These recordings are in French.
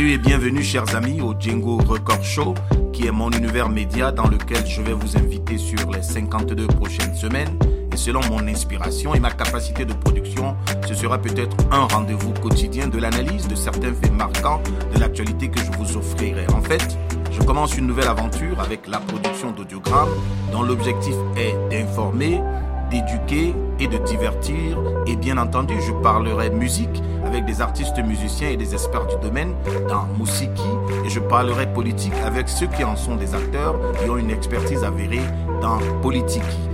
Salut et bienvenue chers amis au Django Record Show, qui est mon univers média dans lequel je vais vous inviter sur les 52 prochaines semaines. Et selon mon inspiration et ma capacité de production, ce sera peut-être un rendez-vous quotidien de l'analyse de certains faits marquants de l'actualité que je vous offrirai. En fait, je commence une nouvelle aventure avec la production d'audiogrammes dont l'objectif est d'informer, d'éduquer et de divertir. Et bien entendu, je parlerai musique avec des artistes musiciens et des experts du domaine dans Musiki. Et je parlerai politique avec ceux qui en sont des acteurs et ont une expertise avérée dans politique.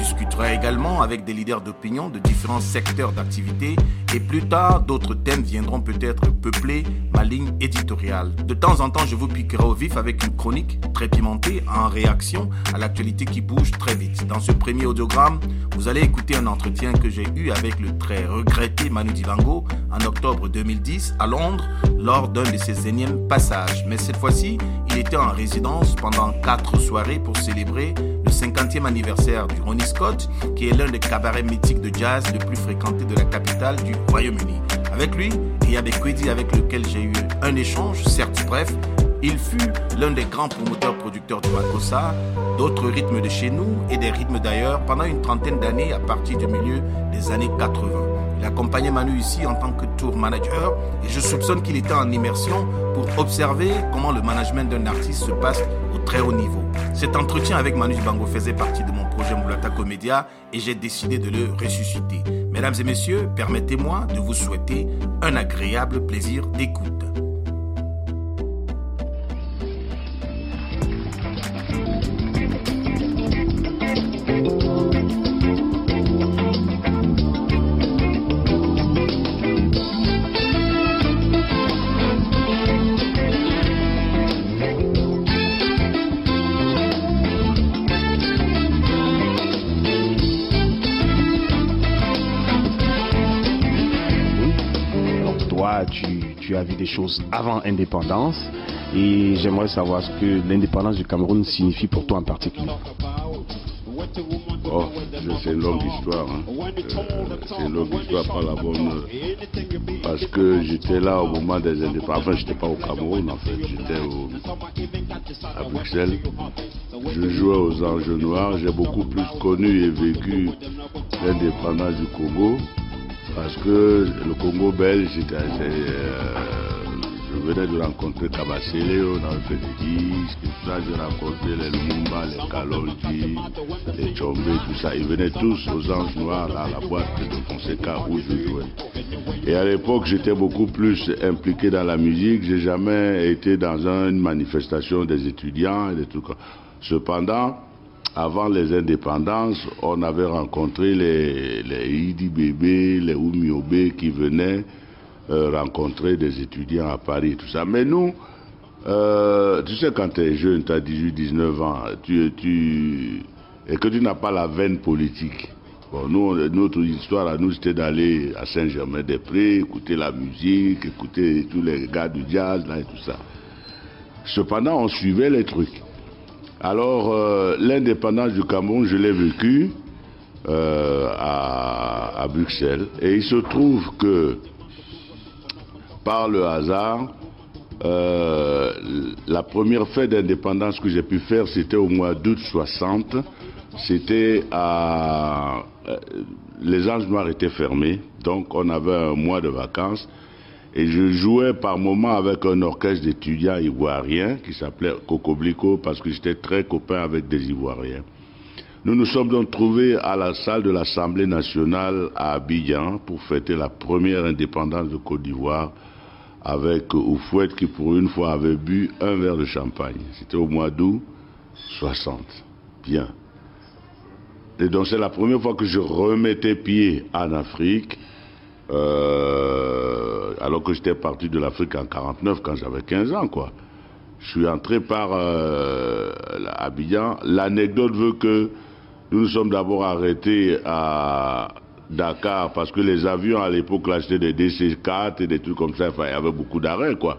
Discuterai également avec des leaders d'opinion de différents secteurs d'activité et plus tard, d'autres thèmes viendront peut-être peupler ma ligne éditoriale. De temps en temps, je vous piquerai au vif avec une chronique très pimentée en réaction à l'actualité qui bouge très vite. Dans ce premier audiogramme, vous allez écouter un entretien que j'ai eu avec le très regretté Manu Dibango en octobre 2010 à Londres lors d'un de ses énièmes passages. Mais cette fois-ci, il était en résidence pendant quatre soirées pour célébrer le 50e anniversaire du Ronnie Scott, qui est l'un des cabarets mythiques de jazz le plus fréquenté de la capitale du Royaume-Uni. Avec lui et avec Kwedi avec lequel j'ai eu un échange, certes bref, il fut l'un des grands promoteurs producteurs de Makossa, d'autres rythmes de chez nous et des rythmes d'ailleurs pendant une trentaine d'années à partir du milieu des années 80. Il accompagnait Manu ici en tant que tour manager et je soupçonne qu'il était en immersion pour observer comment le management d'un artiste se passe très haut niveau. Cet entretien avec Manu Bango faisait partie de mon projet Moulata Comédia et j'ai décidé de le ressusciter. Mesdames et messieurs, permettez-moi de vous souhaiter un agréable plaisir d'écoute. Des choses avant indépendance et j'aimerais savoir ce que l'indépendance du Cameroun signifie pour toi en particulier. Oh, c'est une longue histoire. Hein. Euh, c'est une longue histoire par la bonne. Parce que j'étais là au moment des indépendances. Enfin, j'étais pas au Cameroun en fait, j'étais à Bruxelles. Je jouais aux Anges Noirs. J'ai beaucoup plus connu et vécu l'indépendance du Congo parce que le Congo belge, euh, je venais de rencontrer Kabasele, on avait fait des disques, tout ça, j'ai rencontré les Lumumba, les Kalonji, les Chombe, tout ça. Ils venaient tous aux Anges Noirs, à la boîte de Fonseca où je jouais. Et à l'époque, j'étais beaucoup plus impliqué dans la musique. J'ai jamais été dans une manifestation des étudiants et des trucs. Cependant, avant les indépendances, on avait rencontré les, les Idi Bébé, les Oumiobe qui venaient euh, rencontrer des étudiants à Paris, tout ça. Mais nous, euh, tu sais, quand tu es jeune, tu as 18, 19 ans, tu, et que tu n'as pas la veine politique. Nous, notre histoire à nous, c'était d'aller à Saint-Germain-des-Prés, écouter la musique, écouter tous les gars du jazz, là et tout ça. Cependant, on suivait les trucs. Alors, euh, l'indépendance du Cameroun, je l'ai vécu euh, à, Bruxelles. Et il se trouve que, par le hasard, euh, la première fête d'indépendance que j'ai pu faire, c'était au mois d'août 60. C'était à... les Anges Noirs étaient fermés, donc on avait un mois de vacances. Et je jouais par moments avec un orchestre d'étudiants ivoiriens qui s'appelait Cocoblico parce que j'étais très copain avec des Ivoiriens. Nous nous sommes donc trouvés à la salle de l'Assemblée nationale à Abidjan pour fêter la première indépendance de Côte d'Ivoire avec Oufouet qui pour une fois avait bu un verre de champagne. C'était au mois d'août 60. Bien. Et donc c'est la première fois que je remettais pied en Afrique. Euh, alors que j'étais parti de l'Afrique en 49 quand j'avais 15 ans, quoi. Je suis entré par euh, Abidjan. L'anecdote veut que nous nous sommes d'abord arrêtés à Dakar parce que les avions à l'époque c'était des DC-4 et des trucs comme ça. Il y avait beaucoup d'arrêts, quoi.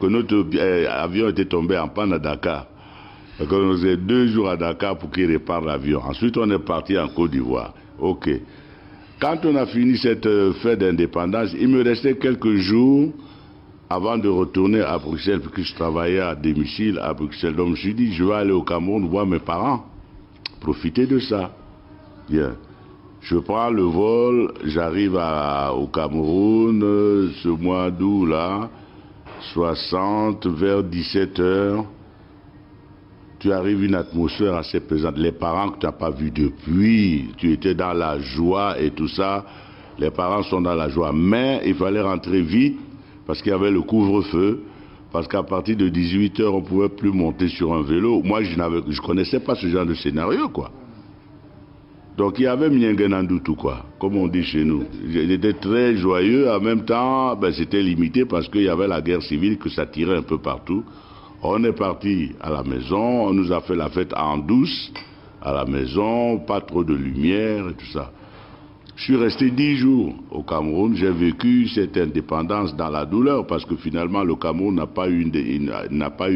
Que notre euh, avion était tombé en panne à Dakar. Donc on faisait deux jours à Dakar pour qu'il répare l'avion. Ensuite, on est parti en Côte d'Ivoire. Ok. Quand on a fini cette euh, fête d'indépendance, il me restait quelques jours avant de retourner à Bruxelles, parce que je travaillais à domicile à Bruxelles, donc je me suis dit, je vais aller au Cameroun voir mes parents, profiter de ça. Bien. Je prends le vol, j'arrive au Cameroun, ce mois d'août là, 60, vers 17 heures. Tu arrives une atmosphère assez pesante. Les parents que tu n'as pas vus depuis, tu étais dans la joie et tout ça. Les parents sont dans la joie. Mais il fallait rentrer vite parce qu'il y avait le couvre-feu. Parce qu'à partir de 18 heures, on ne pouvait plus monter sur un vélo. Moi, je ne connaissais pas ce genre de scénario, quoi. Donc il y avait tout quoi, comme on dit chez nous. J'étais très joyeux, en même temps, ben, c'était limité parce qu'il y avait la guerre civile que ça tirait un peu partout. On est parti à la maison, on nous a fait la fête en douce, à la maison, pas trop de lumière et tout ça. Je suis resté dix jours au Cameroun, j'ai vécu cette indépendance dans la douleur parce que finalement le Cameroun n'a pas eu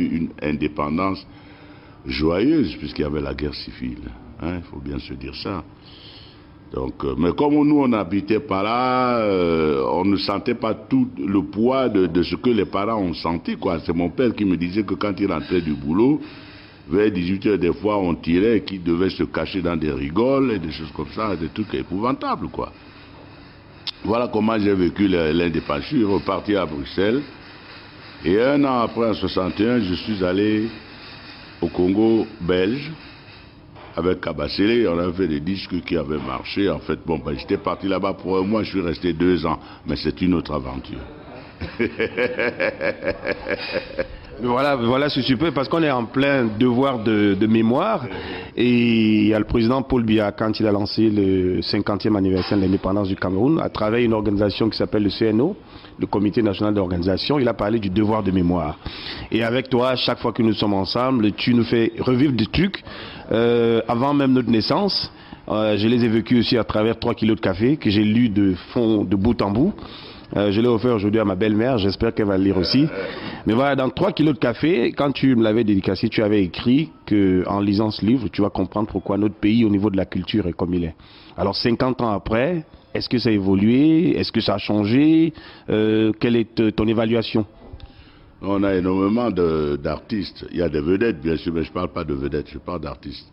une indépendance joyeuse puisqu'il y avait la guerre civile. Hein, il faut bien se dire ça. Donc, euh, mais comme nous, on n'habitait pas là, euh, on ne sentait pas tout le poids de, ce que les parents ont senti. C'est mon père qui me disait que quand il rentrait du boulot, vers 18 heures, des fois, on tirait, qu'il devait se cacher dans des rigoles et des choses comme ça, des trucs épouvantables. Voilà comment j'ai vécu l'indépendance. Je suis reparti à Bruxelles. Et un an après, en 61, je suis allé au Congo belge avec Kabasele, on avait fait des disques qui avaient marché. En fait, bon, ben, j'étais parti là-bas pour un mois, je suis resté deux ans. Mais c'est une autre aventure. Voilà, voilà ce super parce qu'on est en plein devoir de, mémoire et il y a le président Paul Biya quand il a lancé le 50e anniversaire de l'indépendance du Cameroun à travers une organisation qui s'appelle le CNO, le Comité national d'organisation, il a parlé du devoir de mémoire. Et avec toi, chaque fois que nous sommes ensemble, tu nous fais revivre des trucs euh, avant même notre naissance. Euh, je les ai vécus aussi à travers 3 kilos de café que j'ai lu de fond, de bout en bout. Euh, je l'ai offert aujourd'hui à ma belle-mère, j'espère qu'elle va le lire aussi. Mais voilà, dans 3 kilos de café, quand tu me l'avais dédicacé, tu avais écrit que en lisant ce livre, tu vas comprendre pourquoi notre pays, au niveau de la culture, est comme il est. Alors 50 ans après, est-ce que ça a évolué? Est-ce que ça a changé? Euh, Quelle est ton évaluation? On a énormément d'artistes. Il y a des vedettes, bien sûr, mais je ne parle pas de vedettes, je parle d'artistes.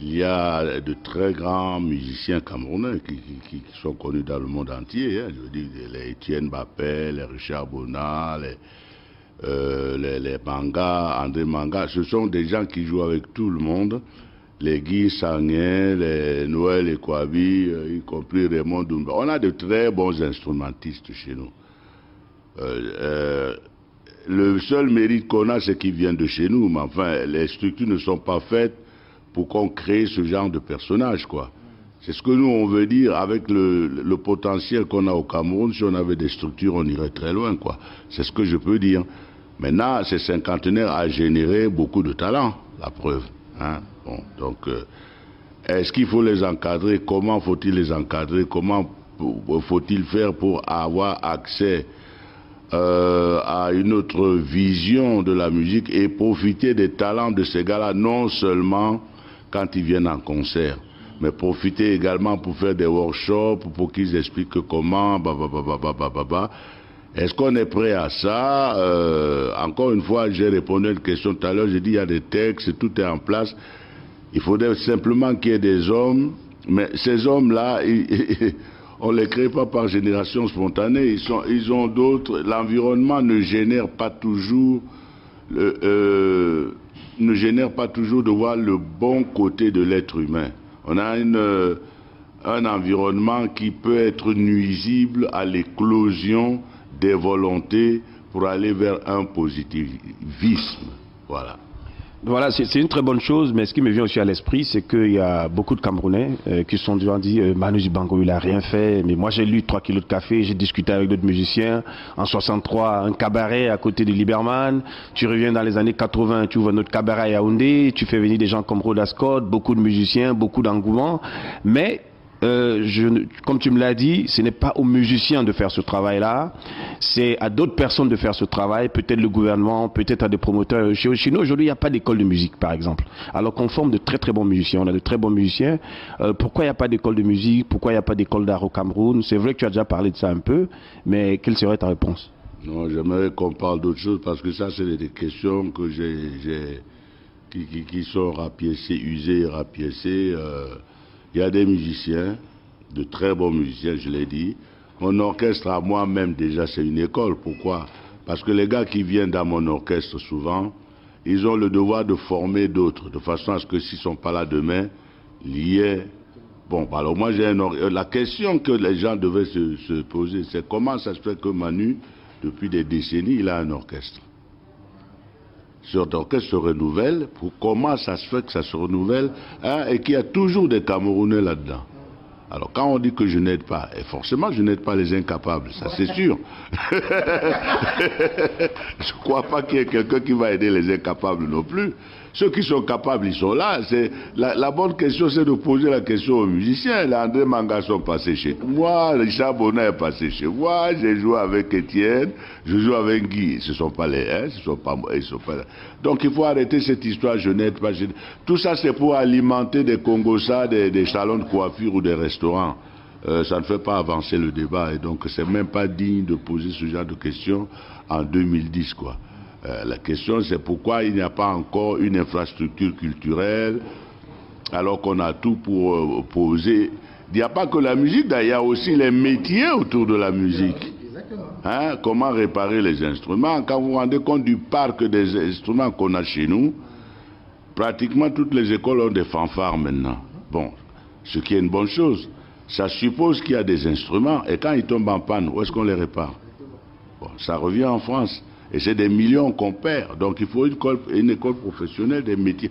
Il y a de très grands musiciens camerounais qui, sont connus dans le monde entier. Hein. je veux dire, les Étienne Bappé, les Richard Bonnat, les, euh, Manga, André Manga. Ce sont des gens qui jouent avec tout le monde. Les Guy Sanguin, les Noël et Kouabi, euh, y compris Raymond Dumba. On a de très bons instrumentistes chez nous. Euh, le seul mérite qu'on a, c'est qu'ils viennent de chez nous. Mais enfin, les structures ne sont pas faites pour qu'on crée ce genre de personnage, quoi. C'est ce que nous, on veut dire avec le, potentiel qu'on a au Cameroun. Si on avait des structures, on irait très loin, quoi. C'est ce que je peux dire. Maintenant, ces cinquantenaires a généré beaucoup de talent, la preuve. Hein. Bon, donc, euh, est-ce qu'il faut les encadrer? Comment faut-il les encadrer? Comment faut-il faire pour avoir accès euh, à une autre vision de la musique et profiter des talents de ces gars-là, non seulement quand ils viennent en concert. Mais profiter également pour faire des workshops, pour qu'ils expliquent comment, bah, bah, bah, Est-ce qu'on est prêt à ça? Euh, Encore une fois, j'ai répondu à une question tout à l'heure, j'ai dit il y a des textes, tout est en place. Il faudrait simplement qu'il y ait des hommes, mais ces hommes-là, on ne les crée pas par génération spontanée, ils, ont d'autres, l'environnement ne génère pas toujours euh, ne génère pas toujours de voir le bon côté de l'être humain. On a une, un environnement qui peut être nuisible à l'éclosion des volontés pour aller vers un positivisme. Voilà. Voilà, c'est une très bonne chose, mais ce qui me vient aussi à l'esprit, c'est qu'il y a beaucoup de Camerounais euh, qui sont dit euh, Manu Zibango, il a rien fait, mais moi j'ai lu 3 kilos de café, j'ai discuté avec d'autres musiciens. En 63, un cabaret à côté de Liberman. Tu reviens dans les années 80, tu ouvres notre cabaret à Yaoundé, tu fais venir des gens comme Rhoda Scott, beaucoup de musiciens, beaucoup d'engouement, mais euh, comme tu me l'as dit, ce n'est pas aux musiciens de faire ce travail-là, c'est à d'autres personnes de faire ce travail, peut-être le gouvernement, peut-être à des promoteurs. Chez, nous, aujourd'hui, il n'y a pas d'école de musique, par exemple. Alors qu'on forme de très très bons musiciens, on a de très bons musiciens. Euh, pourquoi il n'y a pas d'école de musique? Pourquoi il n'y a pas d'école d'art au Cameroun? C'est vrai que tu as déjà parlé de ça un peu, mais quelle serait ta réponse? Non, j'aimerais qu'on parle d'autre chose parce que ça, c'est des questions qui, sont rapiécées, usées, rapiécées. Euh, il y a des musiciens, de très bons musiciens, je l'ai dit. Mon orchestre à moi-même, déjà, c'est une école. Pourquoi? Parce que les gars qui viennent dans mon orchestre, souvent, ils ont le devoir de former d'autres, de façon à ce que s'ils ne sont pas là demain, ait Bon, bah, alors moi j'ai un euh, la question que les gens devaient se, poser, c'est comment ça se fait que Manu, depuis des décennies, il a un orchestre? Cet orchestre se renouvelle, pour comment ça se fait que ça se renouvelle, hein, et qu'il y a toujours des Camerounais là-dedans. Alors quand on dit que je n'aide pas, et forcément je n'aide pas les incapables, ça c'est sûr. je ne crois pas qu'il y ait quelqu'un qui va aider les incapables non plus. Ceux qui sont capables, ils sont là. La, bonne question, c'est de poser la question aux musiciens. Les André Manga sont passés chez moi, Richard Bonnet est passé chez moi, j'ai joué avec Étienne, je joue avec Guy. Ce ne sont pas les, hein, ce sont pas moi, ils sont pas là. Donc il faut arrêter cette histoire, je n'aide pas. Tout ça, c'est pour alimenter des Congosa, des, des salons de coiffure ou des restaurants. Euh, ça ne fait pas avancer le débat et donc c'est même pas digne de poser ce genre de questions en 2010 quoi. Euh, la question, c'est pourquoi il n'y a pas encore une infrastructure culturelle, alors qu'on a tout pour euh, poser. Il n'y a pas que la musique, il y a aussi les métiers autour de la musique. Hein, comment réparer les instruments Quand vous vous rendez compte du parc des instruments qu'on a chez nous, pratiquement toutes les écoles ont des fanfares maintenant. Bon, ce qui est une bonne chose. Ça suppose qu'il y a des instruments et quand ils tombent en panne, où est-ce qu'on les répare? Bon, ça revient en France. Et c'est des millions qu'on perd. Donc il faut une école, une école, professionnelle des métiers.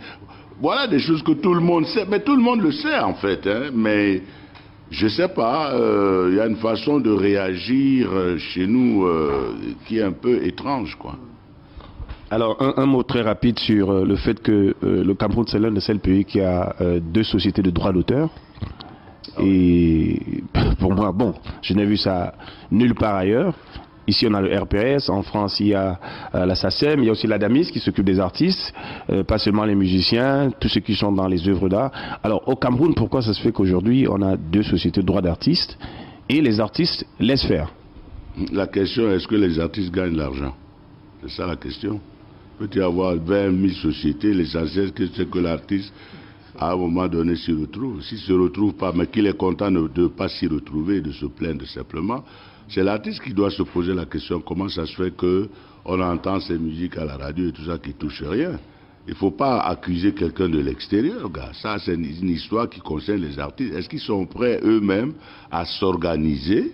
Voilà des choses que tout le monde sait. Mais tout le monde le sait en fait. Hein. Mais je ne sais pas, euh, il y a une façon de réagir euh, chez nous euh, qui est un peu étrange. quoi. Alors, un, mot très rapide sur le fait que le Cameroun, c'est l'un des seuls pays qui a deux sociétés de droits d'auteur. Ah Et pour moi, bon, je n'ai vu ça nulle part ailleurs. Ici, on a le RPS. En France, il y a euh, la SACEM. Il y a aussi la DAMIS qui s'occupe des artistes, euh, pas seulement les musiciens, tous ceux qui sont dans les œuvres d'art. Alors, au Cameroun, pourquoi ça se fait qu'aujourd'hui, on a deux sociétés de droits d'artistes et les artistes laissent faire? La question, est-ce que les artistes gagnent de l'argent? C'est ça la question. Peut-il y avoir 20 000 sociétés, l'essentiel, c'est que l'artiste à un moment donné s'y retrouve. S'il ne se retrouve pas, mais qu'il est content de ne pas s'y retrouver, de se plaindre simplement, c'est l'artiste qui doit se poser la question comment ça se fait qu'on entend ces musiques à la radio et tout ça qui touche rien. Il ne faut pas accuser quelqu'un de l'extérieur, gars. Ça, c'est une histoire qui concerne les artistes. Est-ce qu'ils sont prêts eux-mêmes à s'organiser?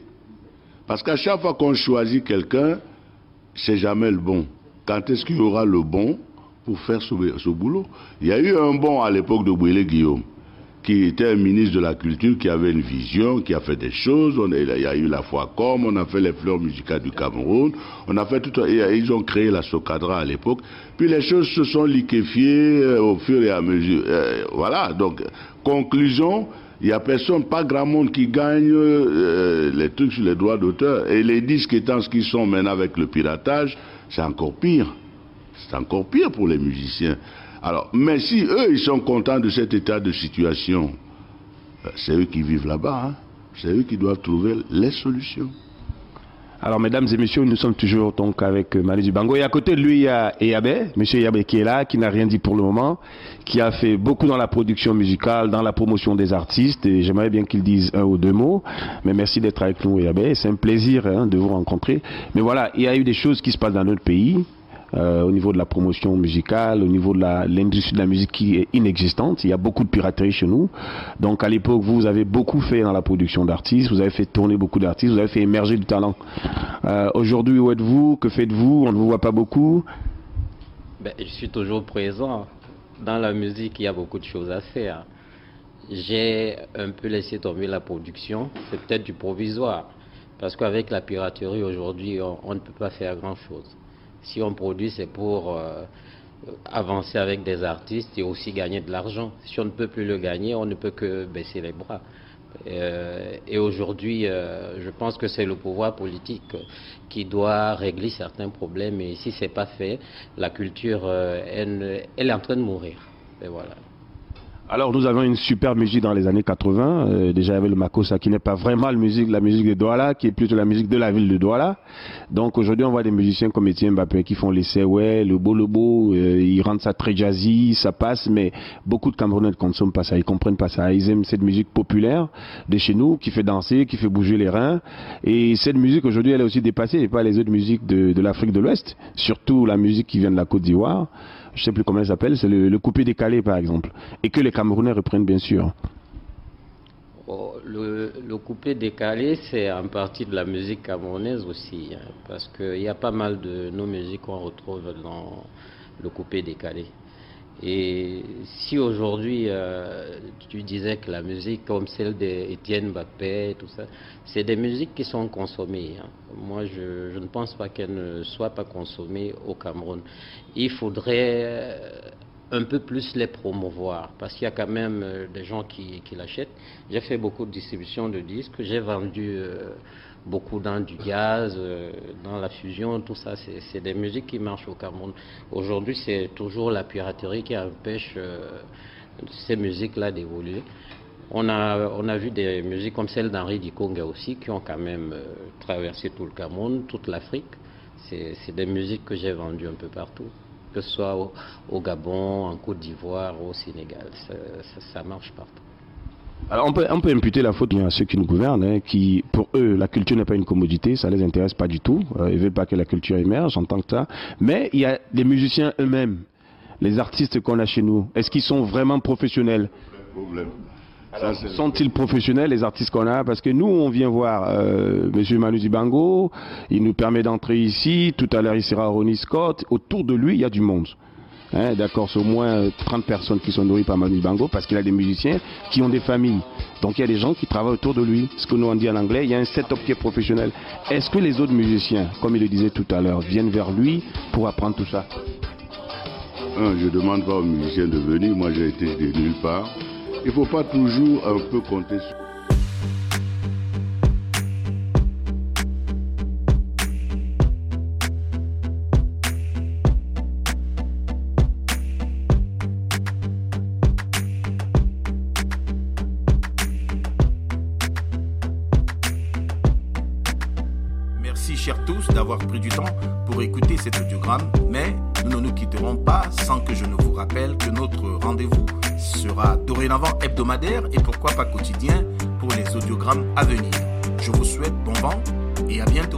Parce qu'à chaque fois qu'on choisit quelqu'un, c'est jamais le bon. Quand est-ce qu'il y aura le bon pour faire ce, boulot? Il y a eu un bon à l'époque de Bouélé Guillaume qui était un ministre de la Culture, qui avait une vision, qui a fait des choses. On, il y a eu la foi comme, on a fait les fleurs musicales du Cameroun, on a fait tout. Ils ont créé la Socadra à l'époque. Puis les choses se sont liquéfiées euh, au fur et à mesure. Euh, voilà. Donc, conclusion. Il n'y a personne, pas grand monde qui gagne euh, les trucs sur les droits d'auteur. Et les disques étant ce qu'ils sont maintenant avec le piratage, c'est encore pire. C'est encore pire pour les musiciens. Alors, mais si eux, ils sont contents de cet état de situation, euh, c'est eux qui vivent là-bas. Hein. C'est eux qui doivent trouver les solutions. Alors, mesdames et messieurs, nous sommes toujours donc avec euh, Manu Bango. Et à côté de lui, il y a Eyabe, monsieur Eyabe qui est là, qui n'a rien dit pour le moment, qui a fait beaucoup dans la production musicale, dans la promotion des artistes. Et j'aimerais bien qu'il dise un ou deux mots. Mais merci d'être avec nous, Eyabe. C'est un plaisir hein, de vous rencontrer. Mais voilà, il y a eu des choses qui se passent dans notre pays. Euh, au niveau de la promotion musicale, au niveau de l'industrie de la musique qui est inexistante. Il y a beaucoup de piraterie chez nous. Donc à l'époque, vous avez beaucoup fait dans la production d'artistes, vous avez fait tourner beaucoup d'artistes, vous avez fait émerger du talent. Euh, aujourd'hui, où êtes-vous? Que faites-vous? On ne vous voit pas beaucoup ben, Je suis toujours présent. Dans la musique, il y a beaucoup de choses à faire. J'ai un peu laissé tomber la production. C'est peut-être du provisoire. Parce qu'avec la piraterie aujourd'hui, on ne peut pas faire grand-chose. Si on produit, c'est pour euh, avancer avec des artistes et aussi gagner de l'argent. Si on ne peut plus le gagner, on ne peut que baisser les bras. Euh, et aujourd'hui, euh, je pense que c'est le pouvoir politique qui doit régler certains problèmes. Et si ce n'est pas fait, la culture, elle, est en train de mourir. Et voilà. Alors nous avons une super musique dans les années 80. Euh, déjà avait le Makossa qui n'est pas vraiment la musique, la musique de Douala, qui est plutôt la musique de la ville de Douala. Donc aujourd'hui on voit des musiciens comme Etienne Mbappé qui font les ouais, le beau euh, ils rendent ça très jazzy, ça passe, mais beaucoup de Camerounais ne consomment pas ça, ils comprennent pas ça. Ils aiment cette musique populaire de chez nous qui fait danser, qui fait bouger les reins. Et cette musique aujourd'hui elle est aussi dépassée par les autres musiques de l'Afrique de l'Ouest, surtout la musique qui vient de la Côte d'Ivoire je sais plus comment elle s'appelle, c'est le, coupé décalé par exemple, et que les Camerounais reprennent bien sûr. Oh, le, le, coupé décalé, c'est en partie de la musique camerounaise aussi, hein, parce qu'il y a pas mal de nos musiques qu'on retrouve dans le coupé décalé. Et si aujourd'hui euh, tu disais que la musique comme celle d'Étienne Mbappé, tout ça, c'est des musiques qui sont consommées. Hein. Moi, je, ne pense pas qu'elles ne soient pas consommées au Cameroun. Il faudrait euh, un peu plus les promouvoir parce qu'il y a quand même euh, des gens qui, qui l'achètent. J'ai fait beaucoup de distribution de disques, j'ai vendu beaucoup dans du gaz, euh, dans la fusion, tout ça, c'est des musiques qui marchent au Cameroun. Aujourd'hui, c'est toujours la piraterie qui empêche euh, ces musiques-là d'évoluer. On a, on a vu des musiques comme celle d'Henri Dikonga aussi, qui ont quand même euh, traversé tout le Cameroun, toute l'Afrique. C'est des musiques que j'ai vendues un peu partout, que ce soit au, Gabon, en Côte d'Ivoire, au Sénégal. ça marche partout. Alors on peut, on peut imputer la faute à ceux qui nous gouvernent, hein, qui pour eux la culture n'est pas une commodité, ça les intéresse pas du tout. Euh, ils veulent pas que la culture émerge en tant que ça. Mais il y a les musiciens eux-mêmes, les artistes qu'on a chez nous. Est-ce qu'ils sont vraiment professionnels? Sont-ils professionnels les artistes qu'on a? Parce que nous, on vient voir euh, Monsieur Manu Zibango, il nous permet d'entrer ici. Tout à l'heure, il sera Ronnie Scott. Autour de lui, il y a du monde. Hein, d'accord, c'est au moins 30 personnes qui sont nourries par Manu Bango parce qu'il a des musiciens qui ont des familles. Donc il y a des gens qui travaillent autour de lui. Ce que nous on dit en anglais, il y a un setup qui est professionnel. Est-ce que les autres musiciens, comme il le disait tout à l'heure, viennent vers lui pour apprendre tout ça? Je ne demande pas aux musiciens de venir, moi j'ai été de nulle part. Il ne faut pas toujours un peu compter sur pris du temps pour écouter cet audiogramme, mais nous ne nous quitterons pas sans que je ne vous rappelle que notre rendez-vous sera dorénavant hebdomadaire et pourquoi pas quotidien pour les audiogrammes à venir. Je vous souhaite bon vent et à bientôt.